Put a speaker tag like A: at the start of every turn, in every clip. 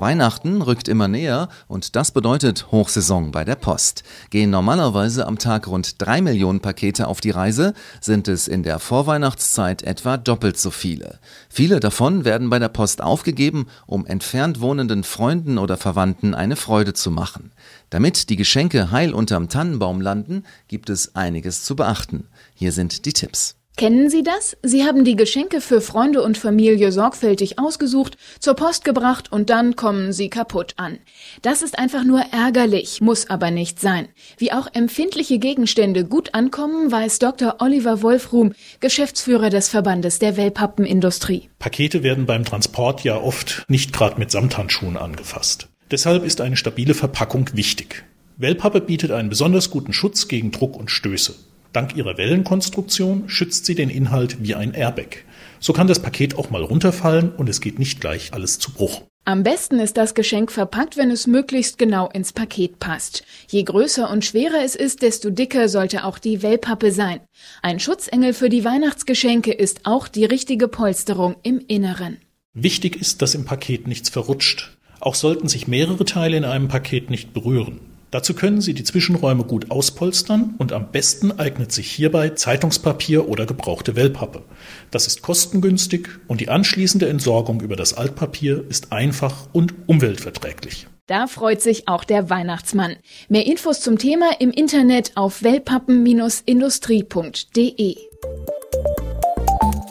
A: Weihnachten rückt immer näher und das bedeutet Hochsaison bei der Post. Gehen normalerweise am Tag rund drei Millionen Pakete auf die Reise, sind es in der Vorweihnachtszeit etwa doppelt so viele. Viele davon werden bei der Post aufgegeben, um entfernt wohnenden Freunden oder Verwandten eine Freude zu machen. Damit die Geschenke heil unterm Tannenbaum landen, gibt es einiges zu beachten. Hier sind die Tipps.
B: Kennen Sie das? Sie haben die Geschenke für Freunde und Familie sorgfältig ausgesucht, zur Post gebracht und dann kommen sie kaputt an. Das ist einfach nur ärgerlich, muss aber nicht sein. Wie auch empfindliche Gegenstände gut ankommen, weiß Dr. Oliver Wolfruhm, Geschäftsführer des Verbandes der Wellpappenindustrie.
C: Pakete werden beim Transport ja oft nicht gerade mit Samthandschuhen angefasst. Deshalb ist eine stabile Verpackung wichtig. Wellpappe bietet einen besonders guten Schutz gegen Druck und Stöße. Dank ihrer Wellenkonstruktion schützt sie den Inhalt wie ein Airbag. So kann das Paket auch mal runterfallen und es geht nicht gleich alles zu Bruch.
B: Am besten ist das Geschenk verpackt, wenn es möglichst genau ins Paket passt. Je größer und schwerer es ist, desto dicker sollte auch die Wellpappe sein. Ein Schutzengel für die Weihnachtsgeschenke ist auch die richtige Polsterung im Inneren.
C: Wichtig ist, dass im Paket nichts verrutscht. Auch sollten sich mehrere Teile in einem Paket nicht berühren. Dazu können Sie die Zwischenräume gut auspolstern und am besten eignet sich hierbei Zeitungspapier oder gebrauchte Wellpappe. Das ist kostengünstig und die anschließende Entsorgung über das Altpapier ist einfach und umweltverträglich.
B: Da freut sich auch der Weihnachtsmann. Mehr Infos zum Thema im Internet auf wellpappen-industrie.de.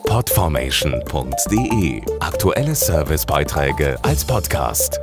D: Podformation.de Aktuelle Servicebeiträge als Podcast.